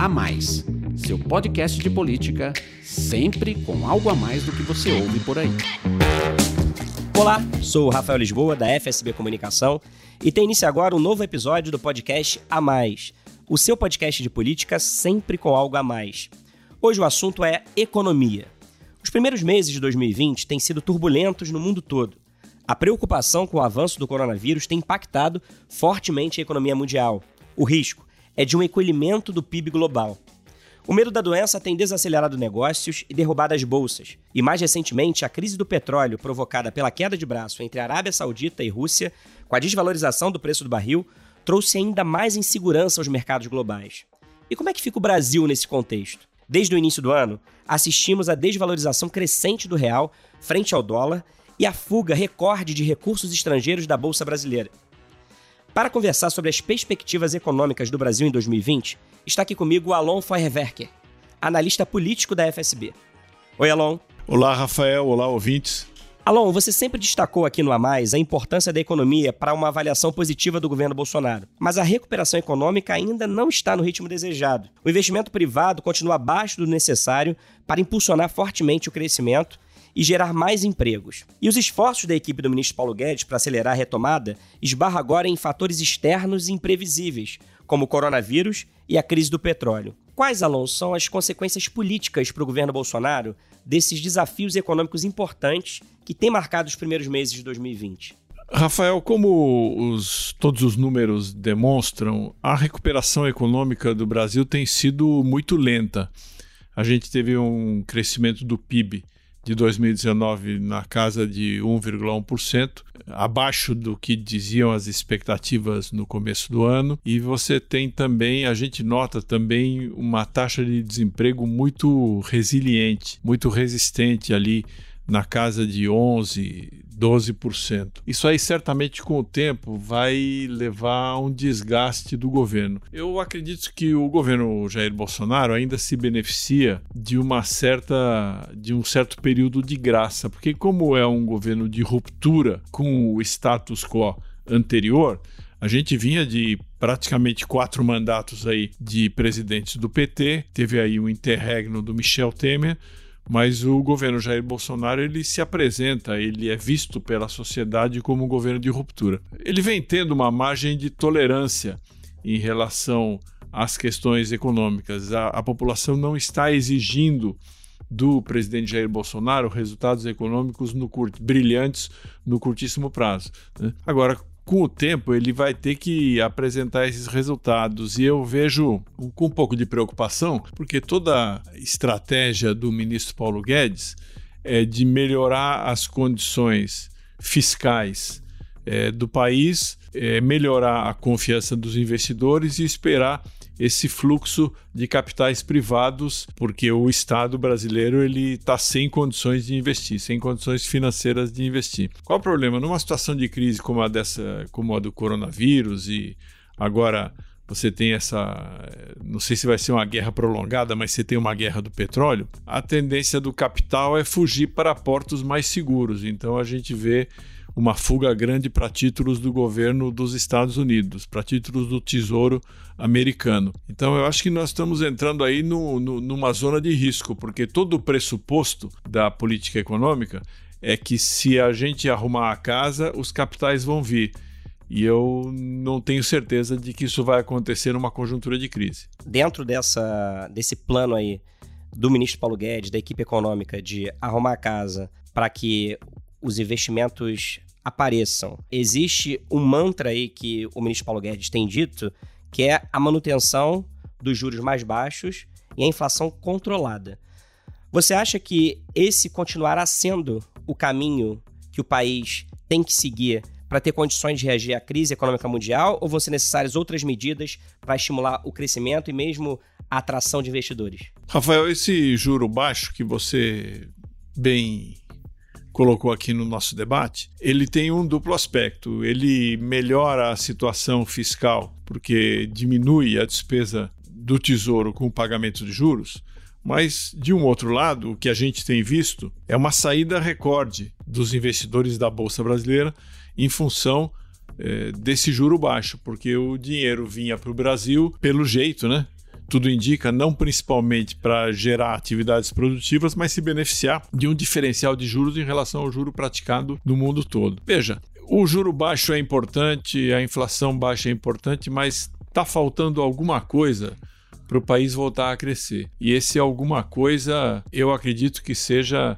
A Mais, seu podcast de política, sempre com algo a mais do que você ouve por aí. Olá, sou o Rafael Lisboa, da FSB Comunicação, e tem início agora um novo episódio do podcast A Mais, o seu podcast de política sempre com algo a mais. Hoje o assunto é economia. Os primeiros meses de 2020 têm sido turbulentos no mundo todo. A preocupação com o avanço do coronavírus tem impactado fortemente a economia mundial. O risco é de um encolhimento do PIB global. O medo da doença tem desacelerado negócios e derrubado as bolsas. E mais recentemente, a crise do petróleo provocada pela queda de braço entre Arábia Saudita e Rússia, com a desvalorização do preço do barril, trouxe ainda mais insegurança aos mercados globais. E como é que fica o Brasil nesse contexto? Desde o início do ano, assistimos à desvalorização crescente do real frente ao dólar e à fuga recorde de recursos estrangeiros da Bolsa Brasileira. Para conversar sobre as perspectivas econômicas do Brasil em 2020, está aqui comigo o Alon Feuerwerker, analista político da FSB. Oi, Alon. Olá, Rafael. Olá, ouvintes. Alon, você sempre destacou aqui no A Mais a importância da economia para uma avaliação positiva do governo Bolsonaro. Mas a recuperação econômica ainda não está no ritmo desejado. O investimento privado continua abaixo do necessário para impulsionar fortemente o crescimento e gerar mais empregos. E os esforços da equipe do ministro Paulo Guedes para acelerar a retomada esbarra agora em fatores externos e imprevisíveis, como o coronavírus e a crise do petróleo. Quais, Alonso, são as consequências políticas para o governo Bolsonaro desses desafios econômicos importantes que têm marcado os primeiros meses de 2020? Rafael, como os, todos os números demonstram, a recuperação econômica do Brasil tem sido muito lenta. A gente teve um crescimento do PIB de 2019 na casa de 1,1%, abaixo do que diziam as expectativas no começo do ano. E você tem também, a gente nota também uma taxa de desemprego muito resiliente, muito resistente ali na casa de 11, 12%. Isso aí certamente com o tempo vai levar a um desgaste do governo. Eu acredito que o governo Jair Bolsonaro ainda se beneficia de uma certa de um certo período de graça, porque como é um governo de ruptura com o status quo anterior, a gente vinha de praticamente quatro mandatos aí de presidentes do PT, teve aí o interregno do Michel Temer, mas o governo Jair Bolsonaro ele se apresenta, ele é visto pela sociedade como um governo de ruptura. Ele vem tendo uma margem de tolerância em relação às questões econômicas. A, a população não está exigindo do presidente Jair Bolsonaro resultados econômicos no curt, brilhantes no curtíssimo prazo. Né? Agora, com o tempo ele vai ter que apresentar esses resultados. E eu vejo com um pouco de preocupação, porque toda a estratégia do ministro Paulo Guedes é de melhorar as condições fiscais é, do país, é, melhorar a confiança dos investidores e esperar esse fluxo de capitais privados, porque o Estado brasileiro ele está sem condições de investir, sem condições financeiras de investir. Qual o problema? Numa situação de crise como a dessa, como a do coronavírus e agora você tem essa, não sei se vai ser uma guerra prolongada, mas você tem uma guerra do petróleo, a tendência do capital é fugir para portos mais seguros. Então a gente vê uma fuga grande para títulos do governo dos Estados Unidos, para títulos do Tesouro americano. Então eu acho que nós estamos entrando aí no, no, numa zona de risco, porque todo o pressuposto da política econômica é que se a gente arrumar a casa, os capitais vão vir. E eu não tenho certeza de que isso vai acontecer numa conjuntura de crise. Dentro dessa, desse plano aí do ministro Paulo Guedes, da equipe econômica, de arrumar a casa para que os investimentos apareçam. Existe um mantra aí que o ministro Paulo Guedes tem dito, que é a manutenção dos juros mais baixos e a inflação controlada. Você acha que esse continuará sendo o caminho que o país tem que seguir para ter condições de reagir à crise econômica mundial ou vão ser necessárias outras medidas para estimular o crescimento e mesmo a atração de investidores? Rafael, esse juro baixo que você bem colocou aqui no nosso debate, ele tem um duplo aspecto. Ele melhora a situação fiscal, porque diminui a despesa do Tesouro com o pagamento de juros. Mas, de um outro lado, o que a gente tem visto é uma saída recorde dos investidores da Bolsa Brasileira em função eh, desse juro baixo, porque o dinheiro vinha para o Brasil pelo jeito, né? Tudo indica, não principalmente para gerar atividades produtivas, mas se beneficiar de um diferencial de juros em relação ao juro praticado no mundo todo. Veja, o juro baixo é importante, a inflação baixa é importante, mas está faltando alguma coisa para o país voltar a crescer. E esse alguma coisa, eu acredito que seja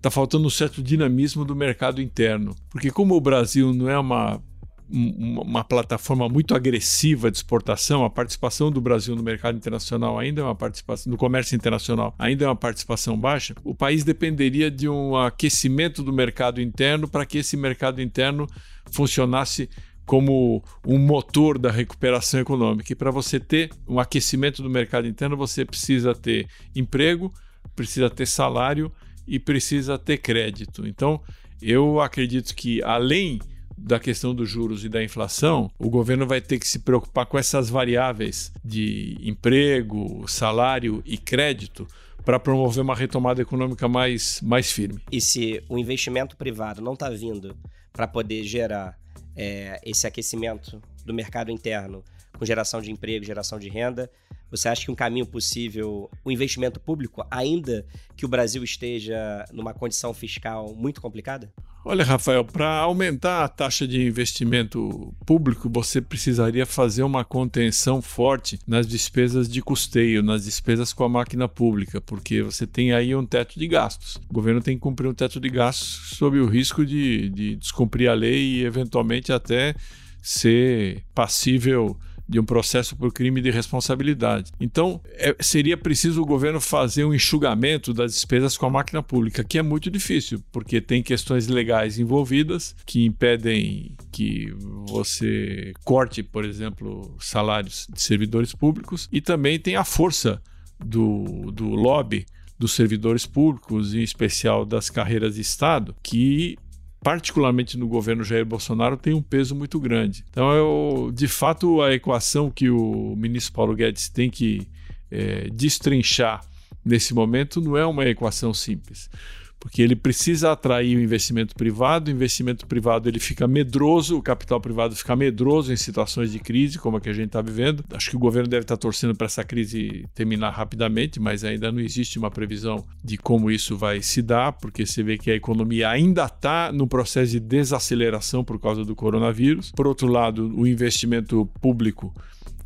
está faltando um certo dinamismo do mercado interno. Porque como o Brasil não é uma uma plataforma muito agressiva de exportação, a participação do Brasil no mercado internacional ainda é uma participação, no comércio internacional ainda é uma participação baixa, o país dependeria de um aquecimento do mercado interno para que esse mercado interno funcionasse como um motor da recuperação econômica. E para você ter um aquecimento do mercado interno, você precisa ter emprego, precisa ter salário e precisa ter crédito. Então, eu acredito que além da questão dos juros e da inflação, o governo vai ter que se preocupar com essas variáveis de emprego, salário e crédito para promover uma retomada econômica mais, mais firme. E se o investimento privado não está vindo para poder gerar é, esse aquecimento do mercado interno com geração de emprego, geração de renda, você acha que um caminho possível, o investimento público, ainda que o Brasil esteja numa condição fiscal muito complicada? Olha, Rafael, para aumentar a taxa de investimento público, você precisaria fazer uma contenção forte nas despesas de custeio, nas despesas com a máquina pública, porque você tem aí um teto de gastos. O governo tem que cumprir um teto de gastos sob o risco de, de descumprir a lei e, eventualmente, até ser passível de um processo por crime de responsabilidade. Então, é, seria preciso o governo fazer um enxugamento das despesas com a máquina pública, que é muito difícil, porque tem questões legais envolvidas que impedem que você corte, por exemplo, salários de servidores públicos, e também tem a força do, do lobby dos servidores públicos, em especial das carreiras de Estado, que particularmente no governo Jair Bolsonaro, tem um peso muito grande. Então, eu, de fato, a equação que o ministro Paulo Guedes tem que é, destrinchar nesse momento não é uma equação simples porque ele precisa atrair o investimento privado, o investimento privado ele fica medroso, o capital privado fica medroso em situações de crise como a que a gente está vivendo. Acho que o governo deve estar tá torcendo para essa crise terminar rapidamente, mas ainda não existe uma previsão de como isso vai se dar, porque você vê que a economia ainda está no processo de desaceleração por causa do coronavírus. Por outro lado, o investimento público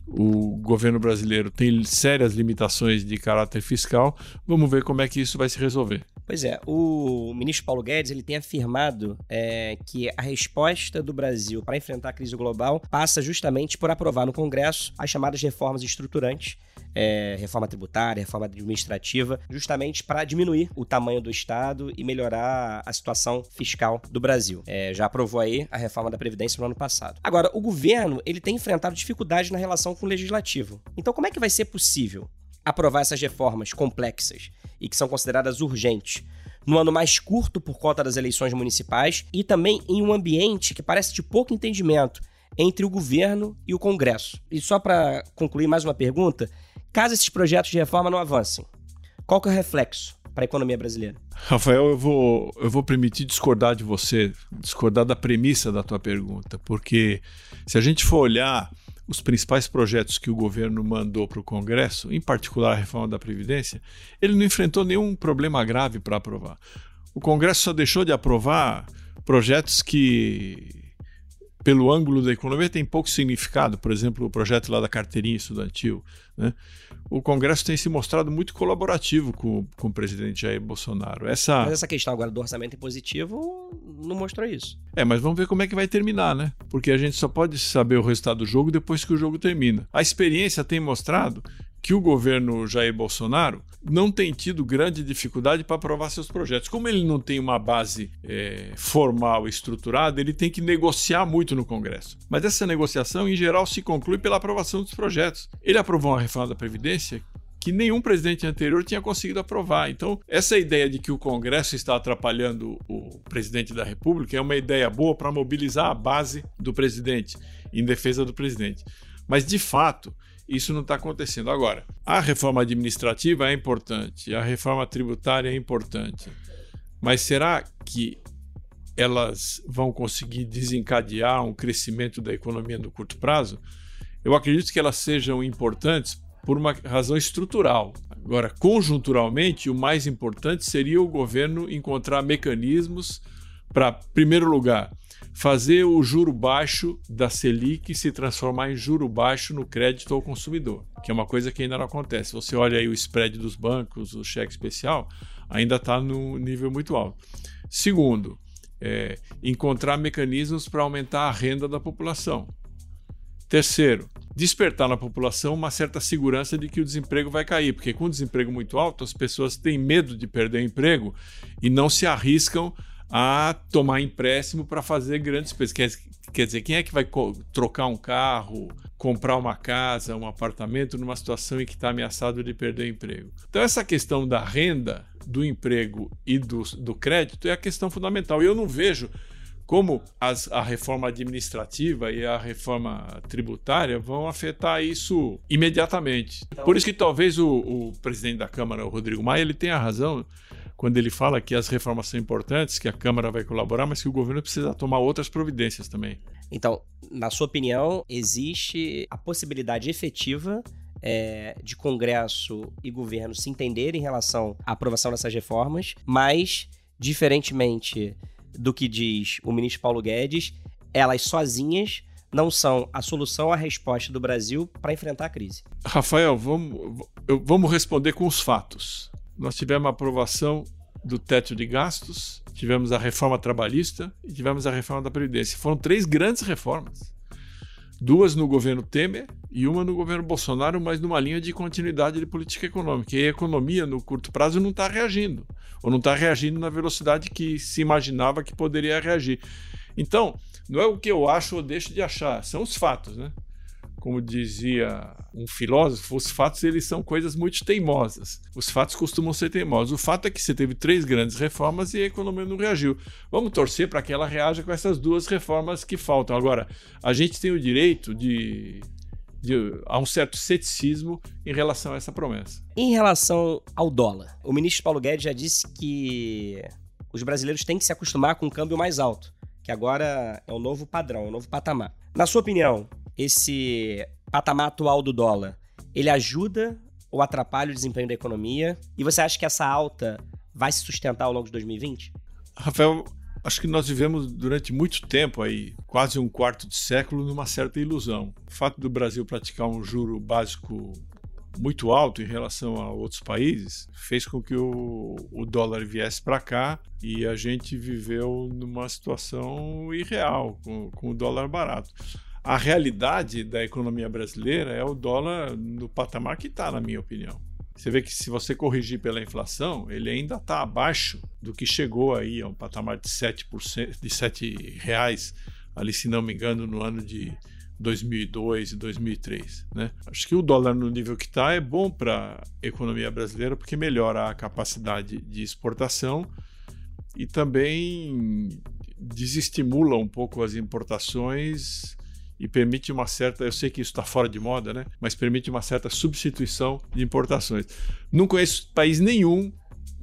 o governo brasileiro tem sérias limitações de caráter fiscal. Vamos ver como é que isso vai se resolver. Pois é, o ministro Paulo Guedes ele tem afirmado é, que a resposta do Brasil para enfrentar a crise global passa justamente por aprovar no Congresso as chamadas reformas estruturantes, é, reforma tributária, reforma administrativa, justamente para diminuir o tamanho do Estado e melhorar a situação fiscal do Brasil. É, já aprovou aí a reforma da Previdência no ano passado. Agora, o governo ele tem enfrentado dificuldades na relação com o legislativo. Então, como é que vai ser possível aprovar essas reformas complexas e que são consideradas urgentes no ano mais curto por conta das eleições municipais e também em um ambiente que parece de pouco entendimento entre o governo e o Congresso. E só para concluir mais uma pergunta, caso esses projetos de reforma não avancem, qual que é o reflexo para a economia brasileira? Rafael, eu vou, eu vou permitir discordar de você, discordar da premissa da tua pergunta, porque se a gente for olhar os principais projetos que o governo mandou para o Congresso, em particular a reforma da Previdência, ele não enfrentou nenhum problema grave para aprovar. O Congresso só deixou de aprovar projetos que pelo ângulo da economia tem pouco significado, por exemplo, o projeto lá da carteirinha estudantil. Né? O Congresso tem se mostrado muito colaborativo com, com o presidente Jair Bolsonaro. Essa... Mas essa questão agora do orçamento impositivo não mostrou isso. É, mas vamos ver como é que vai terminar, né? Porque a gente só pode saber o resultado do jogo depois que o jogo termina. A experiência tem mostrado que o governo Jair Bolsonaro não tem tido grande dificuldade para aprovar seus projetos. Como ele não tem uma base é, formal estruturada, ele tem que negociar muito no Congresso. Mas essa negociação, em geral, se conclui pela aprovação dos projetos. Ele aprovou uma reforma da Previdência que nenhum presidente anterior tinha conseguido aprovar. Então, essa ideia de que o Congresso está atrapalhando o presidente da República é uma ideia boa para mobilizar a base do presidente em defesa do presidente. Mas, de fato, isso não está acontecendo. Agora, a reforma administrativa é importante, a reforma tributária é importante, mas será que elas vão conseguir desencadear um crescimento da economia no curto prazo? Eu acredito que elas sejam importantes por uma razão estrutural. Agora, conjunturalmente, o mais importante seria o governo encontrar mecanismos para, primeiro lugar, fazer o juro baixo da Selic se transformar em juro baixo no crédito ao consumidor, que é uma coisa que ainda não acontece. Você olha aí o spread dos bancos, o cheque especial, ainda está no nível muito alto. Segundo, é, encontrar mecanismos para aumentar a renda da população. Terceiro, despertar na população uma certa segurança de que o desemprego vai cair, porque com o desemprego muito alto, as pessoas têm medo de perder o emprego e não se arriscam a tomar empréstimo para fazer grandes coisas. Quer, quer dizer, quem é que vai trocar um carro, comprar uma casa, um apartamento numa situação em que está ameaçado de perder o emprego? Então, essa questão da renda, do emprego e do, do crédito é a questão fundamental. E eu não vejo como as, a reforma administrativa e a reforma tributária vão afetar isso imediatamente. Por isso que talvez o, o presidente da Câmara, o Rodrigo Maia, ele tenha razão quando ele fala que as reformas são importantes, que a Câmara vai colaborar, mas que o governo precisa tomar outras providências também. Então, na sua opinião, existe a possibilidade efetiva é, de Congresso e governo se entenderem em relação à aprovação dessas reformas, mas, diferentemente do que diz o ministro Paulo Guedes, elas sozinhas não são a solução, a resposta do Brasil para enfrentar a crise. Rafael, vamos, vamos responder com os fatos. Nós tivemos a aprovação do teto de gastos, tivemos a reforma trabalhista e tivemos a reforma da Previdência. Foram três grandes reformas. Duas no governo Temer e uma no governo Bolsonaro, mas numa linha de continuidade de política econômica. E a economia, no curto prazo, não está reagindo, ou não está reagindo na velocidade que se imaginava que poderia reagir. Então, não é o que eu acho ou deixo de achar, são os fatos, né? Como dizia um filósofo, os fatos eles são coisas muito teimosas. Os fatos costumam ser teimosos. O fato é que você teve três grandes reformas e a economia não reagiu. Vamos torcer para que ela reaja com essas duas reformas que faltam. Agora, a gente tem o direito de, de a um certo ceticismo em relação a essa promessa. Em relação ao dólar, o ministro Paulo Guedes já disse que os brasileiros têm que se acostumar com um câmbio mais alto, que agora é o novo padrão, o novo patamar. Na sua opinião, esse patamar atual do dólar, ele ajuda ou atrapalha o desempenho da economia? E você acha que essa alta vai se sustentar ao longo de 2020? Rafael, acho que nós vivemos durante muito tempo aí, quase um quarto de século, numa certa ilusão. O fato do Brasil praticar um juro básico muito alto em relação a outros países fez com que o, o dólar viesse para cá e a gente viveu numa situação irreal, com, com o dólar barato. A realidade da economia brasileira é o dólar no patamar que está, na minha opinião. Você vê que se você corrigir pela inflação, ele ainda está abaixo do que chegou aí a um patamar de 7%, de 7 reais, ali se não me engano, no ano de 2002 e 2003. Né? Acho que o dólar no nível que está é bom para a economia brasileira porque melhora a capacidade de exportação e também desestimula um pouco as importações e permite uma certa, eu sei que isso está fora de moda, né? Mas permite uma certa substituição de importações. Não conheço país nenhum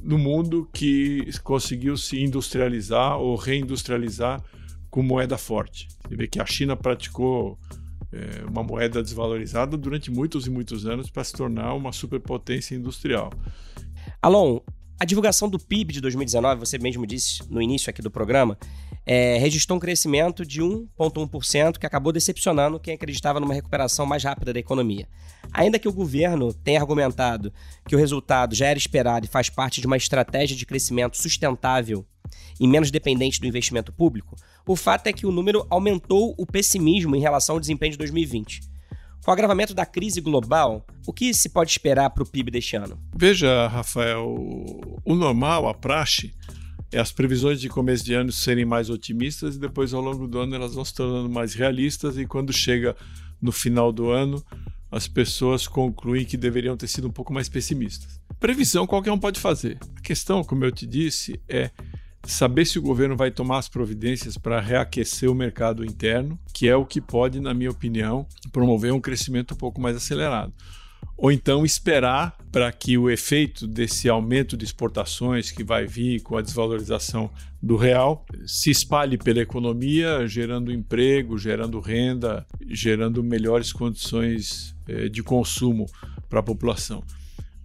no mundo que conseguiu se industrializar ou reindustrializar com moeda forte. Você vê que a China praticou é, uma moeda desvalorizada durante muitos e muitos anos para se tornar uma superpotência industrial. Alon, a divulgação do PIB de 2019, você mesmo disse no início aqui do programa, é, registrou um crescimento de 1,1%, que acabou decepcionando quem acreditava numa recuperação mais rápida da economia. Ainda que o governo tenha argumentado que o resultado já era esperado e faz parte de uma estratégia de crescimento sustentável e menos dependente do investimento público, o fato é que o número aumentou o pessimismo em relação ao desempenho de 2020. Com o agravamento da crise global, o que se pode esperar para o PIB deste ano? Veja, Rafael, o normal, a praxe, é as previsões de começo de ano serem mais otimistas e depois ao longo do ano elas vão se tornando mais realistas e quando chega no final do ano as pessoas concluem que deveriam ter sido um pouco mais pessimistas. Previsão qualquer um pode fazer. A questão, como eu te disse, é saber se o governo vai tomar as providências para reaquecer o mercado interno, que é o que pode, na minha opinião, promover um crescimento um pouco mais acelerado ou então esperar para que o efeito desse aumento de exportações que vai vir com a desvalorização do real se espalhe pela economia, gerando emprego, gerando renda, gerando melhores condições eh, de consumo para a população.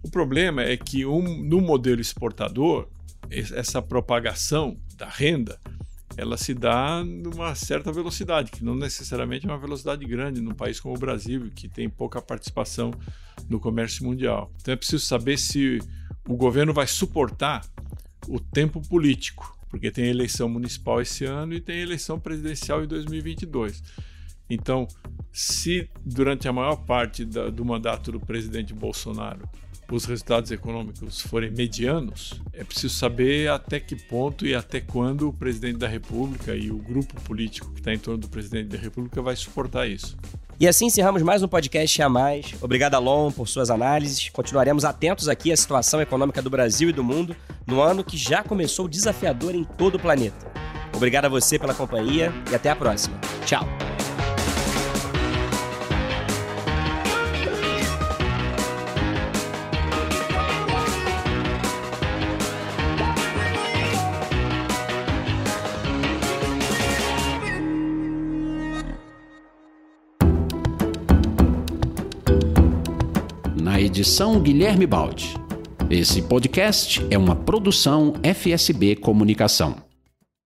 O problema é que um, no modelo exportador, essa propagação da renda ela se dá numa certa velocidade, que não necessariamente é uma velocidade grande num país como o Brasil, que tem pouca participação no comércio mundial. Então é preciso saber se o governo vai suportar o tempo político, porque tem eleição municipal esse ano e tem eleição presidencial em 2022. Então, se durante a maior parte da, do mandato do presidente Bolsonaro os resultados econômicos forem medianos, é preciso saber até que ponto e até quando o presidente da República e o grupo político que está em torno do presidente da República vai suportar isso. E assim encerramos mais um podcast a mais. Obrigado, Alon, por suas análises. Continuaremos atentos aqui à situação econômica do Brasil e do mundo no ano que já começou desafiador em todo o planeta. Obrigado a você pela companhia e até a próxima. Tchau. Edição Guilherme Baldi. Esse podcast é uma produção FSB Comunicação.